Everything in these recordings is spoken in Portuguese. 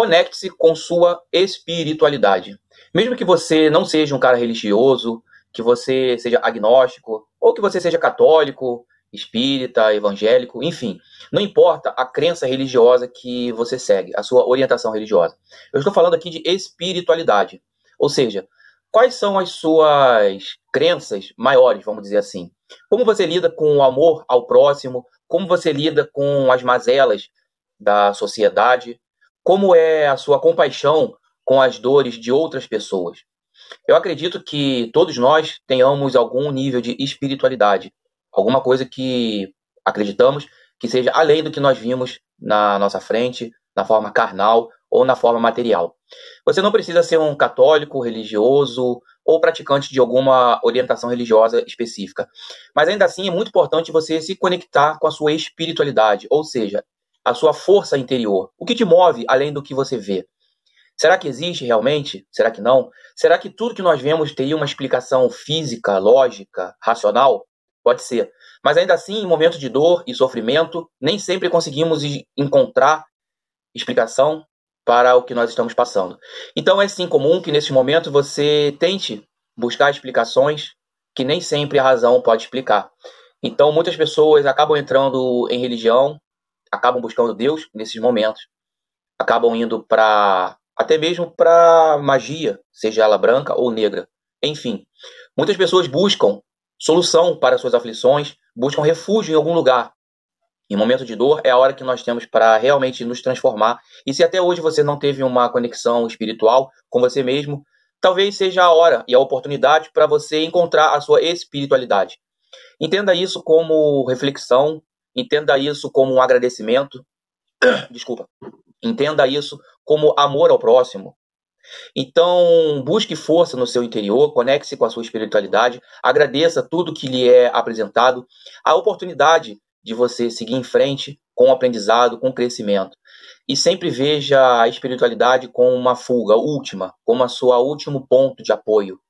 conecte-se com sua espiritualidade. Mesmo que você não seja um cara religioso, que você seja agnóstico, ou que você seja católico, espírita, evangélico, enfim, não importa a crença religiosa que você segue, a sua orientação religiosa. Eu estou falando aqui de espiritualidade, ou seja, quais são as suas crenças maiores, vamos dizer assim? Como você lida com o amor ao próximo? Como você lida com as mazelas da sociedade? Como é a sua compaixão com as dores de outras pessoas? Eu acredito que todos nós tenhamos algum nível de espiritualidade, alguma coisa que acreditamos que seja além do que nós vimos na nossa frente, na forma carnal ou na forma material. Você não precisa ser um católico, religioso ou praticante de alguma orientação religiosa específica. Mas ainda assim é muito importante você se conectar com a sua espiritualidade, ou seja, a sua força interior. O que te move além do que você vê? Será que existe realmente? Será que não? Será que tudo que nós vemos teria uma explicação física, lógica, racional? Pode ser. Mas ainda assim, em momentos de dor e sofrimento, nem sempre conseguimos encontrar explicação para o que nós estamos passando. Então é sim comum que nesse momento você tente buscar explicações que nem sempre a razão pode explicar. Então muitas pessoas acabam entrando em religião, acabam buscando Deus nesses momentos, acabam indo para até mesmo para magia, seja ela branca ou negra. Enfim, muitas pessoas buscam solução para suas aflições, buscam refúgio em algum lugar. Em momento de dor é a hora que nós temos para realmente nos transformar. E se até hoje você não teve uma conexão espiritual com você mesmo, talvez seja a hora e a oportunidade para você encontrar a sua espiritualidade. Entenda isso como reflexão, entenda isso como um agradecimento. Desculpa. Entenda isso como amor ao próximo, então, busque força no seu interior, conecte-se com a sua espiritualidade, agradeça tudo que lhe é apresentado, a oportunidade de você seguir em frente com o aprendizado, com o crescimento. E sempre veja a espiritualidade como uma fuga última, como a sua último ponto de apoio.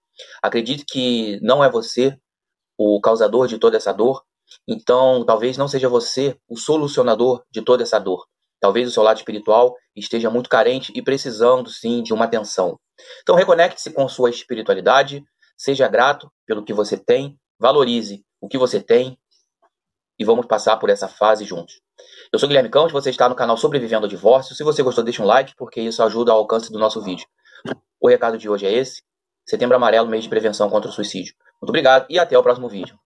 Acredite que não é você o causador de toda essa dor, então talvez não seja você o solucionador de toda essa dor. Talvez o seu lado espiritual esteja muito carente e precisando, sim, de uma atenção. Então, reconecte-se com sua espiritualidade, seja grato pelo que você tem, valorize o que você tem e vamos passar por essa fase juntos. Eu sou Guilherme Campos, você está no canal Sobrevivendo ao Divórcio. Se você gostou, deixa um like, porque isso ajuda ao alcance do nosso vídeo. O recado de hoje é esse. Setembro Amarelo, mês de prevenção contra o suicídio. Muito obrigado e até o próximo vídeo.